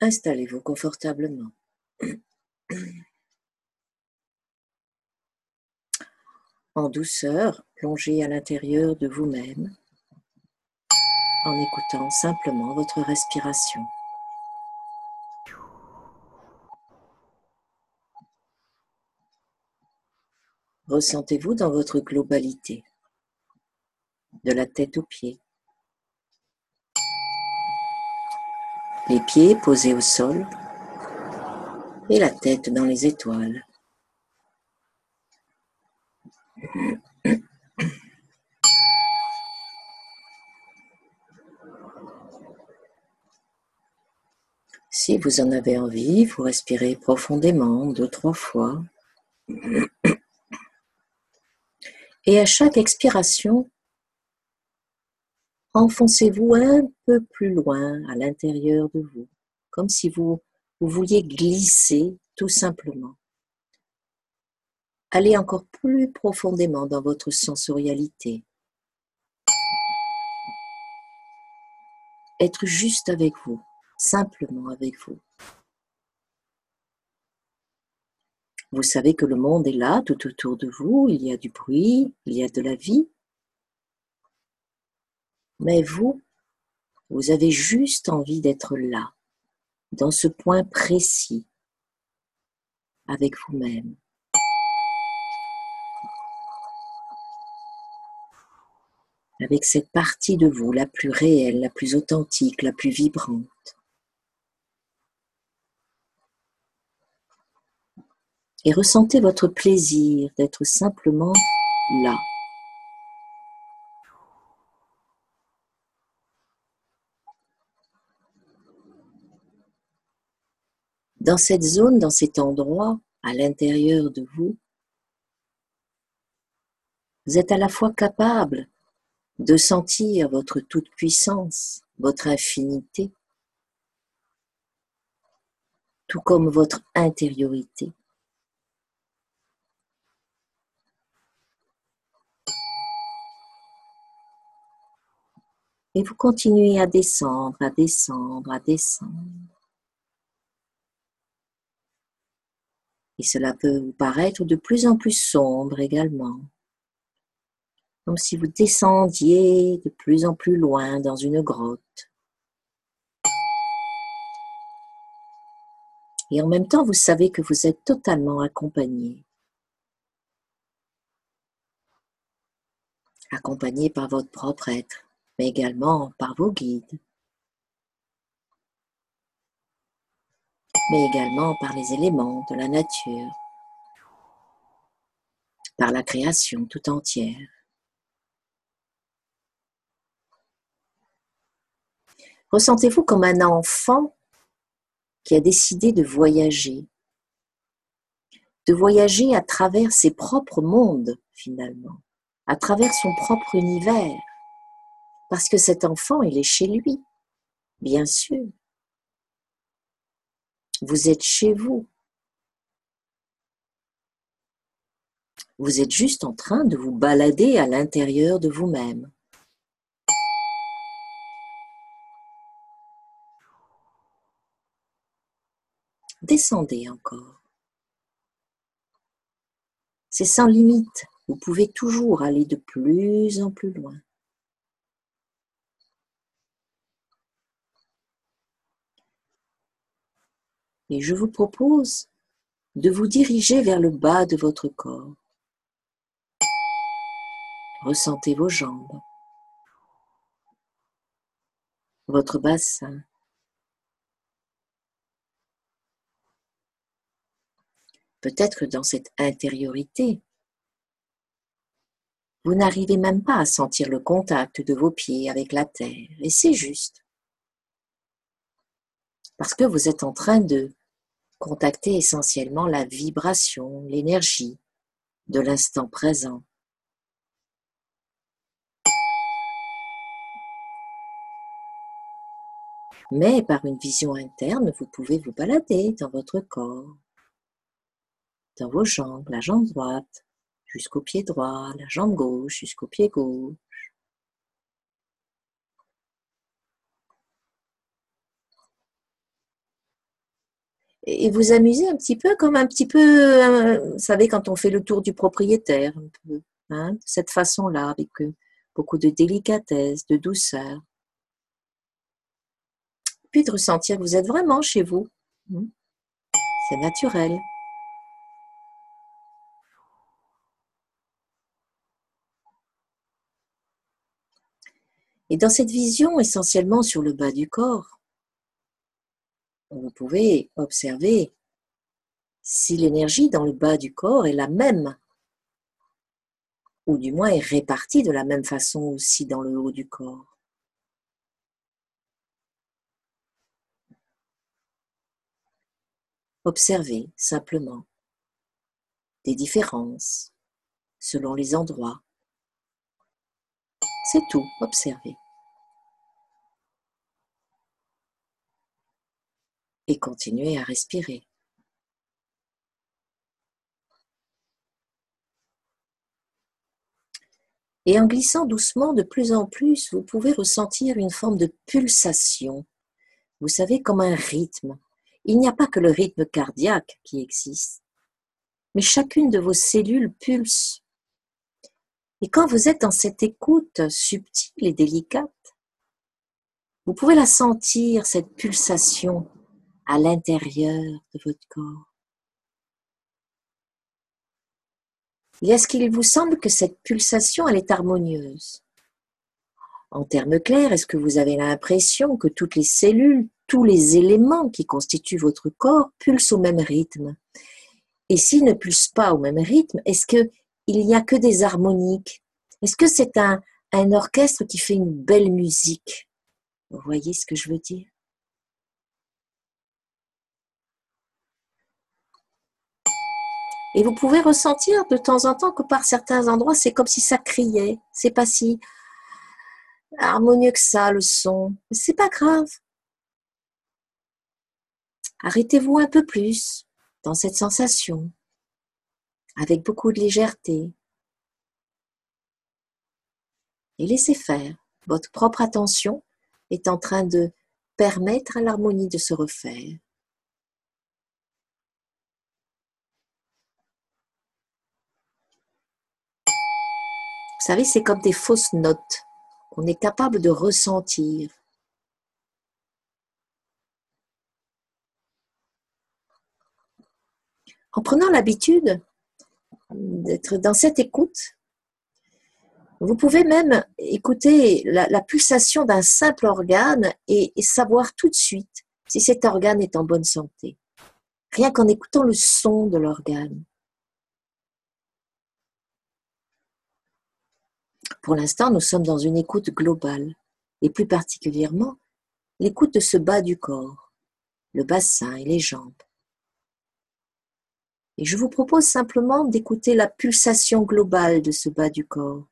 Installez-vous confortablement. En douceur, plongez à l'intérieur de vous-même en écoutant simplement votre respiration. Ressentez-vous dans votre globalité, de la tête aux pieds. Les pieds posés au sol et la tête dans les étoiles. Si vous en avez envie, vous respirez profondément deux, trois fois. Et à chaque expiration, enfoncez-vous un peu plus loin à l'intérieur de vous, comme si vous, vous vouliez glisser tout simplement. Allez encore plus profondément dans votre sensorialité. Être juste avec vous, simplement avec vous. Vous savez que le monde est là, tout autour de vous, il y a du bruit, il y a de la vie. Mais vous, vous avez juste envie d'être là, dans ce point précis, avec vous-même. Avec cette partie de vous la plus réelle, la plus authentique, la plus vibrante. et ressentez votre plaisir d'être simplement là. Dans cette zone, dans cet endroit, à l'intérieur de vous, vous êtes à la fois capable de sentir votre toute-puissance, votre infinité, tout comme votre intériorité. Et vous continuez à descendre, à descendre, à descendre. Et cela peut vous paraître de plus en plus sombre également. Comme si vous descendiez de plus en plus loin dans une grotte. Et en même temps, vous savez que vous êtes totalement accompagné. Accompagné par votre propre être mais également par vos guides, mais également par les éléments de la nature, par la création tout entière. Ressentez-vous comme un enfant qui a décidé de voyager, de voyager à travers ses propres mondes finalement, à travers son propre univers, parce que cet enfant, il est chez lui, bien sûr. Vous êtes chez vous. Vous êtes juste en train de vous balader à l'intérieur de vous-même. Descendez encore. C'est sans limite. Vous pouvez toujours aller de plus en plus loin. Et je vous propose de vous diriger vers le bas de votre corps. Ressentez vos jambes, votre bassin. Peut-être que dans cette intériorité, vous n'arrivez même pas à sentir le contact de vos pieds avec la terre, et c'est juste. Parce que vous êtes en train de contacter essentiellement la vibration, l'énergie de l'instant présent. Mais par une vision interne, vous pouvez vous balader dans votre corps, dans vos jambes, la jambe droite jusqu'au pied droit, la jambe gauche jusqu'au pied gauche. Et vous amuser un petit peu comme un petit peu, euh, vous savez, quand on fait le tour du propriétaire, un peu, hein, de cette façon-là, avec euh, beaucoup de délicatesse, de douceur. Puis de ressentir que vous êtes vraiment chez vous. Hmm. C'est naturel. Et dans cette vision essentiellement sur le bas du corps, vous pouvez observer si l'énergie dans le bas du corps est la même, ou du moins est répartie de la même façon aussi dans le haut du corps. Observez simplement des différences selon les endroits. C'est tout, observez. Et continuez à respirer. Et en glissant doucement de plus en plus, vous pouvez ressentir une forme de pulsation. Vous savez, comme un rythme. Il n'y a pas que le rythme cardiaque qui existe, mais chacune de vos cellules pulse et quand vous êtes dans cette écoute subtile et délicate, vous pouvez la sentir, cette pulsation à l'intérieur de votre corps. Est-ce qu'il vous semble que cette pulsation, elle est harmonieuse? En termes clairs, est-ce que vous avez l'impression que toutes les cellules, tous les éléments qui constituent votre corps pulsent au même rythme? Et s'ils ne pulsent pas au même rythme, est-ce que il n'y a que des harmoniques? Est-ce que c'est un, un orchestre qui fait une belle musique? Vous voyez ce que je veux dire? Et vous pouvez ressentir de temps en temps que par certains endroits, c'est comme si ça criait. C'est pas si harmonieux que ça, le son. C'est pas grave. Arrêtez-vous un peu plus dans cette sensation avec beaucoup de légèreté. Et laissez faire. Votre propre attention est en train de permettre à l'harmonie de se refaire. C'est comme des fausses notes qu'on est capable de ressentir. En prenant l'habitude d'être dans cette écoute. Vous pouvez même écouter la, pulsation d'un simple organe et savoir tout de suite si cet organe est en bonne santé. Rien qu'en écoutant le son de l'organe. Pour l'instant, nous sommes dans une écoute globale, et plus particulièrement l'écoute de ce bas du corps, le bassin et les jambes. Et je vous propose simplement d'écouter la pulsation globale de ce bas du corps.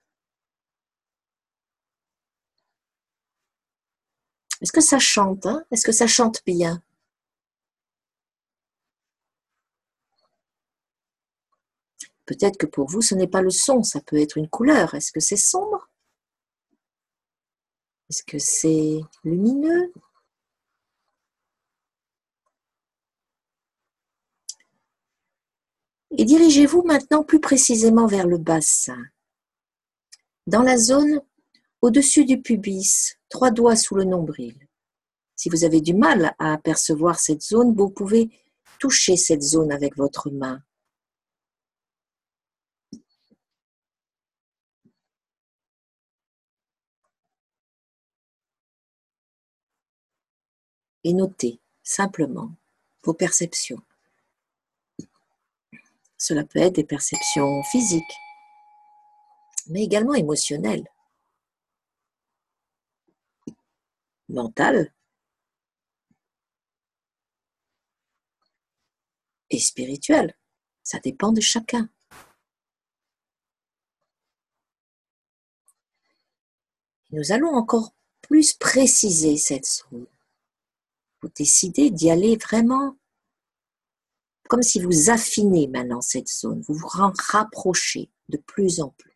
Est-ce que ça chante hein? Est-ce que ça chante bien? Peut-être que pour vous, ce n'est pas le son, ça peut être une couleur. Est-ce que c'est sombre? Est-ce que c'est lumineux? Et dirigez-vous maintenant plus précisément vers le bassin. Dans la zone au-dessus du pubis, trois doigts sous le nombril. Si vous avez du mal à apercevoir cette zone, vous pouvez toucher cette zone avec votre main. Et notez simplement vos perceptions. Cela peut être des perceptions physiques, mais également émotionnelles, mentales et spirituelles. Ça dépend de chacun. Nous allons encore plus préciser cette zone. Vous décidez d'y aller vraiment comme si vous affinez maintenant cette zone, vous vous rapprochez de plus en plus.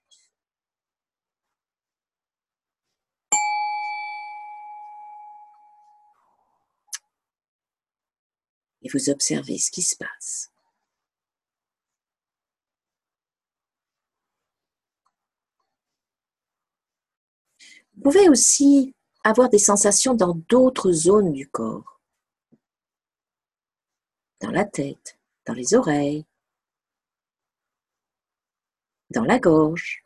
Et vous observez ce qui se passe. Vous pouvez aussi avoir des sensations dans d'autres zones du corps. Dans la tête, dans les oreilles, dans la gorge.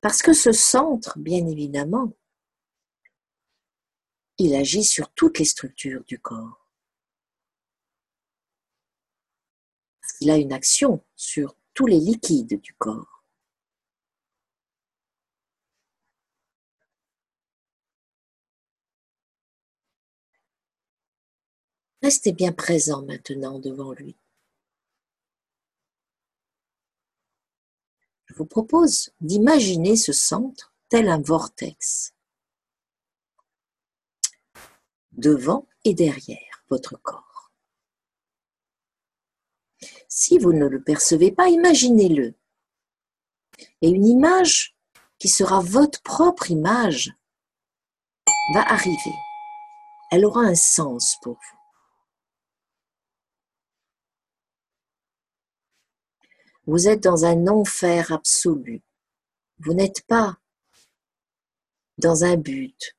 Parce que ce centre, bien évidemment, il agit sur toutes les structures du corps. Il a une action sur tous les liquides du corps. Restez bien présent maintenant devant lui. Je vous propose d'imaginer ce centre tel un vortex, devant et derrière votre corps. Si vous ne le percevez pas, imaginez-le. Et une image qui sera votre propre image va arriver. Elle aura un sens pour vous. Vous êtes dans un enfer absolu. Vous n'êtes pas dans un but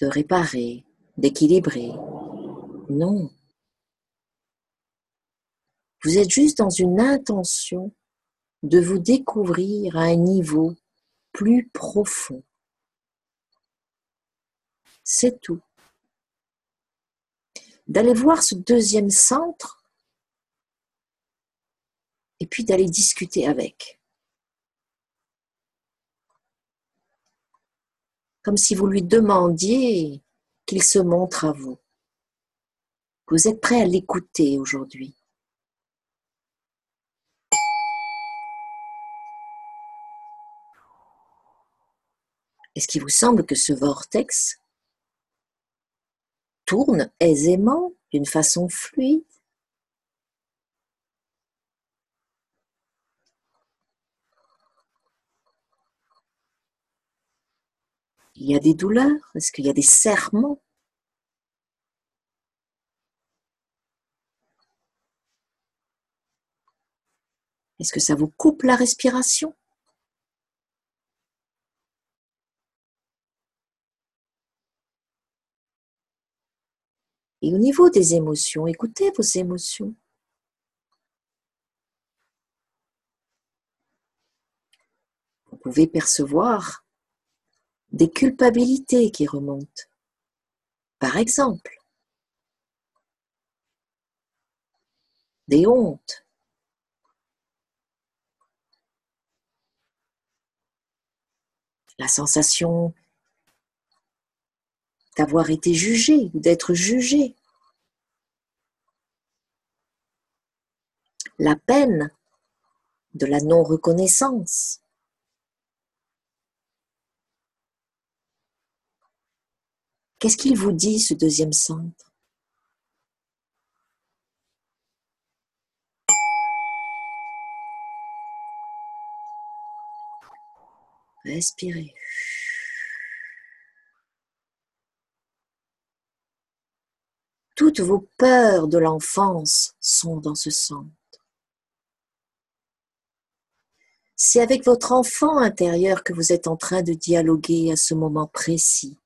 de réparer, d'équilibrer. Non. Vous êtes juste dans une intention de vous découvrir à un niveau plus profond. C'est tout. D'aller voir ce deuxième centre et puis d'aller discuter avec. Comme si vous lui demandiez qu'il se montre à vous. Vous êtes prêt à l'écouter aujourd'hui. Est-ce qu'il vous semble que ce vortex tourne aisément, d'une façon fluide? Il y a des douleurs? Est-ce qu'il y a des serrements Est-ce que ça vous coupe la respiration? Et au niveau des émotions, écoutez vos émotions. Vous pouvez percevoir des culpabilités qui remontent. Par exemple, des hontes, la sensation d'avoir été jugé ou d'être jugé, la peine de la non-reconnaissance, Qu'est-ce qu'il vous dit, ce deuxième centre? Respirez. Toutes vos peurs de l'enfance sont dans ce centre. C'est avec votre enfant intérieur que vous êtes en train de dialoguer à ce moment précis.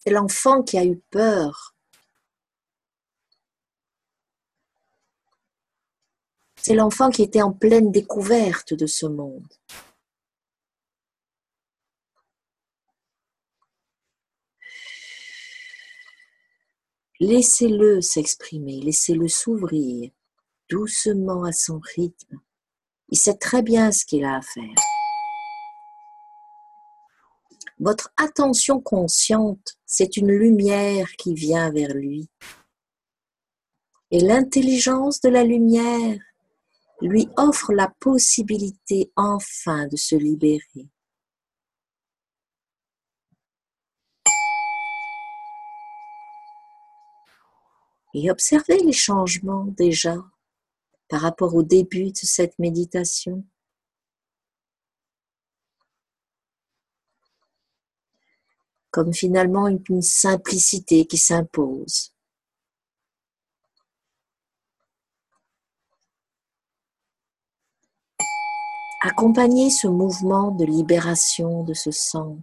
C'est l'enfant qui a eu peur. C'est l'enfant qui était en pleine découverte de ce monde. Laissez-le s'exprimer, laissez-le s'ouvrir doucement à son rythme. Il sait très bien ce qu'il a à faire. Votre attention consciente, c'est une lumière qui vient vers lui. Et l'intelligence de la lumière lui offre la possibilité enfin de se libérer. Et observez les changements déjà par rapport au début de cette méditation. Comme finalement une simplicité qui s'impose. Accompagnez ce mouvement de libération de ce centre.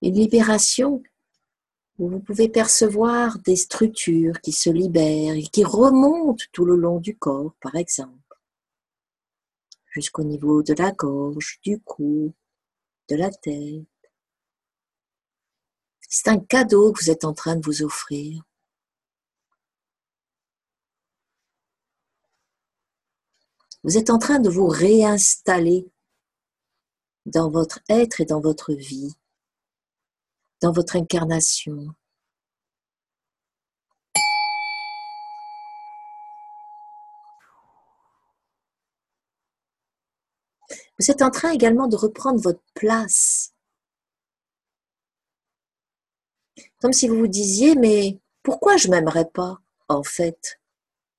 Une libération vous pouvez percevoir des structures qui se libèrent et qui remontent tout le long du corps, par exemple jusqu'au niveau de la gorge, du cou, de la tête. C'est un cadeau que vous êtes en train de vous offrir. Vous êtes en train de vous réinstaller dans votre être et dans votre vie, dans votre incarnation. Vous êtes en train également de reprendre votre place. Comme si vous vous disiez, mais pourquoi je m'aimerais pas, en fait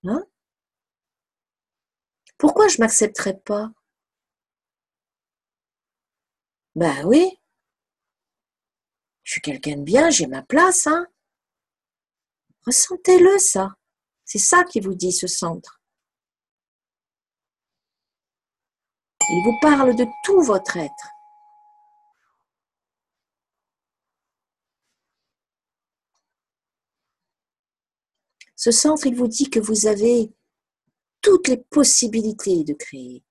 hein? Pourquoi je m'accepterais pas? Ben oui, suis quelqu'un de bien, j'ai ma place, hein Ressentez-le, ça. C'est ça qui vous dit ce centre. Il vous parle de tout votre être. Ce centre, il vous dit que vous avez toutes les possibilités de créer.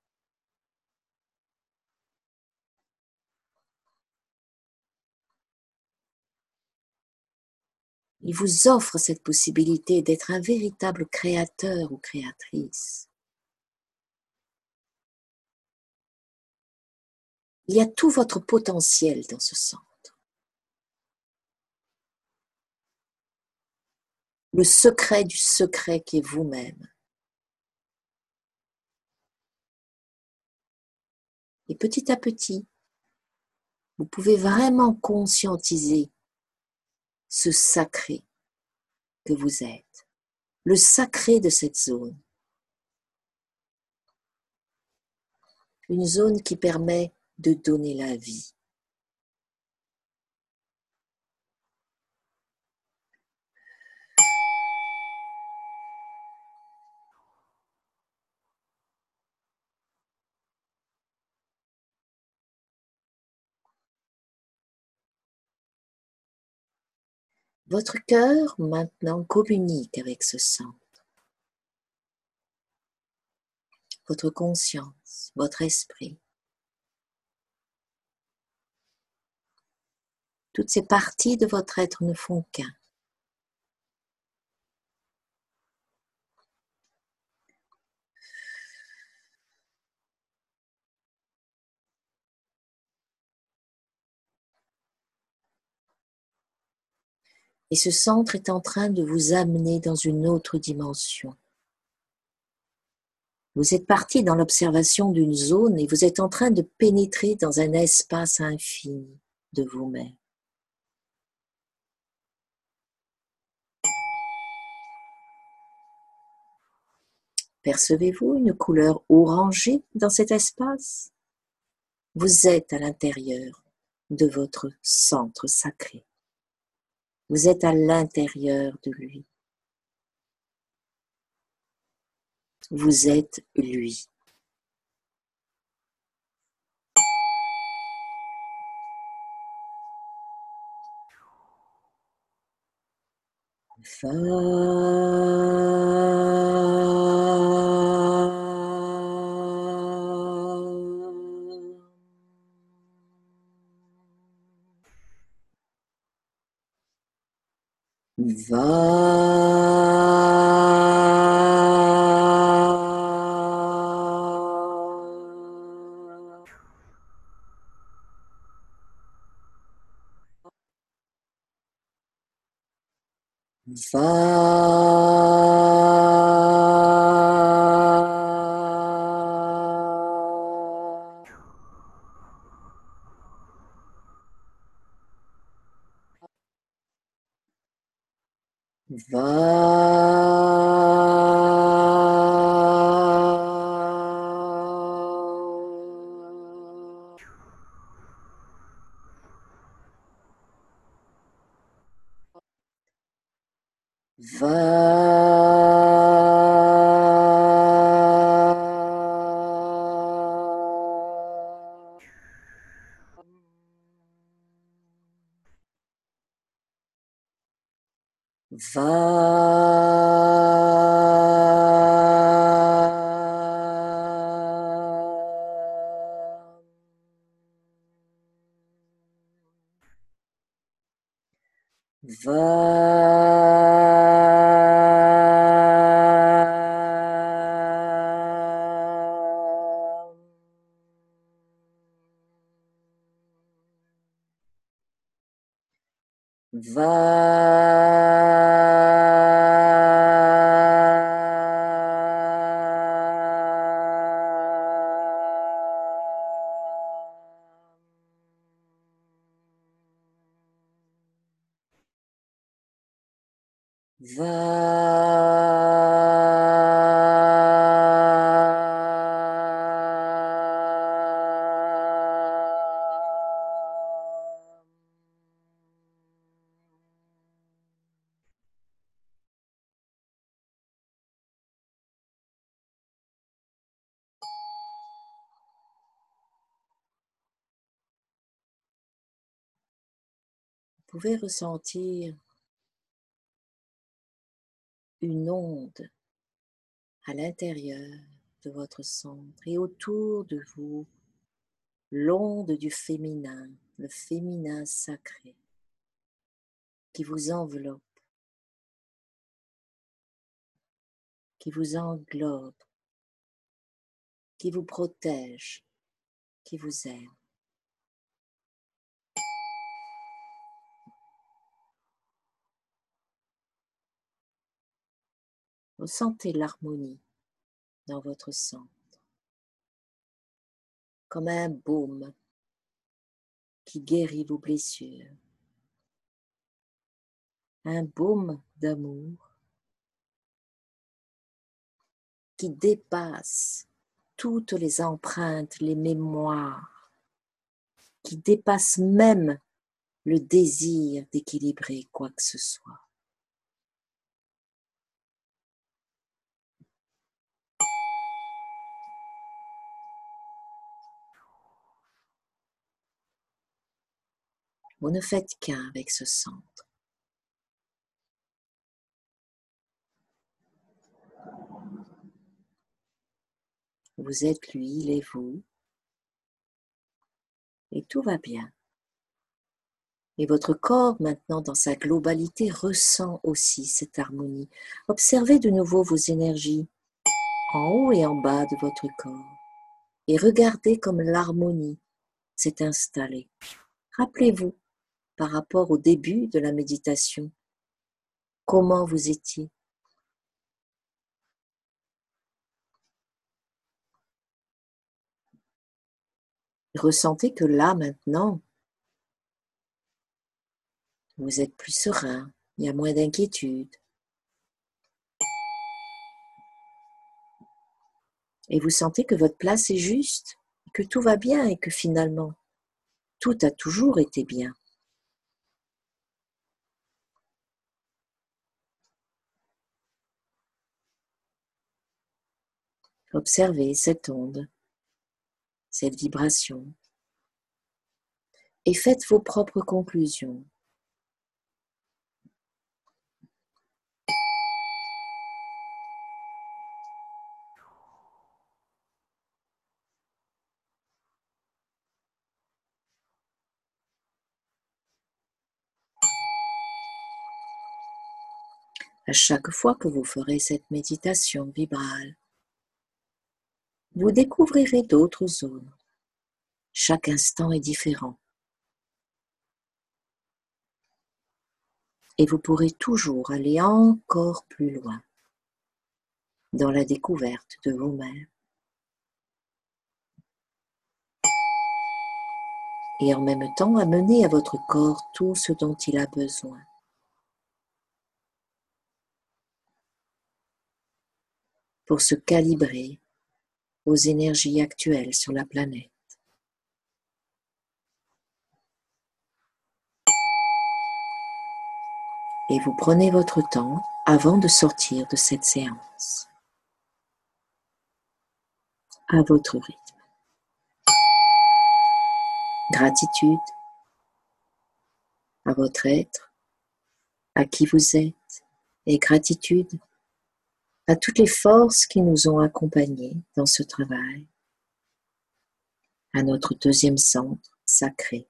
Il vous offre cette possibilité d'être un véritable créateur ou créatrice. Il y a tout votre potentiel dans ce centre. Le secret du secret qui est vous-même. Et petit à petit, vous pouvez vraiment conscientiser ce sacré que vous êtes, le sacré de cette zone. Une zone qui permet de donner la vie. Votre cœur maintenant communique avec ce centre. Votre conscience, votre esprit. Toutes ces parties de votre être ne font qu'un. Et ce centre est en train de vous amener dans une autre dimension. Vous êtes parti dans l'observation d'une zone et vous êtes en train de pénétrer dans un espace infini de vous-même. Percevez-vous une couleur orangée dans cet espace? Vous êtes à l'intérieur de votre centre sacré. Vous êtes à l'intérieur de lui. Vous êtes lui. Va. Va. Va. Va. Pouvez ressentir une onde à l'intérieur de votre centre et autour de vous, l'onde du féminin, le féminin sacré qui vous enveloppe, qui vous englobe, qui vous protège, qui vous aime. Ressentez l'harmonie dans votre centre, comme un baume qui guérit vos blessures, un baume d'amour qui dépasse toutes les empreintes, les mémoires, qui dépasse même le désir d'équilibrer quoi que ce soit. Vous ne faites qu'un avec ce centre. Vous êtes lui, il est vous. Et tout va bien. Et votre corps, maintenant, dans sa globalité, ressent aussi cette harmonie. Observez de nouveau vos énergies en haut et en bas de votre corps. Et regardez comme l'harmonie s'est installée. Rappelez-vous, par rapport au début de la méditation, comment vous étiez? Ressentez que là, maintenant, vous êtes plus serein, il y a moins d'inquiétude. Et vous sentez que votre place est juste, que tout va bien et que finalement, tout a toujours été bien. Observez cette onde, cette vibration, et faites vos propres conclusions. À chaque fois que vous ferez cette méditation vibrale, vous découvrirez d'autres zones. Chaque instant est différent. Et vous pourrez toujours aller encore plus loin dans la découverte de vous-même. Et en même temps, amener à votre corps tout ce dont il a besoin. pour se calibrer aux énergies actuelles sur la planète. Et vous prenez votre temps avant de sortir de cette séance à votre rythme. Gratitude à votre être, à qui vous êtes, et gratitude à toutes les forces qui nous ont accompagnés dans ce travail, à notre deuxième centre sacré,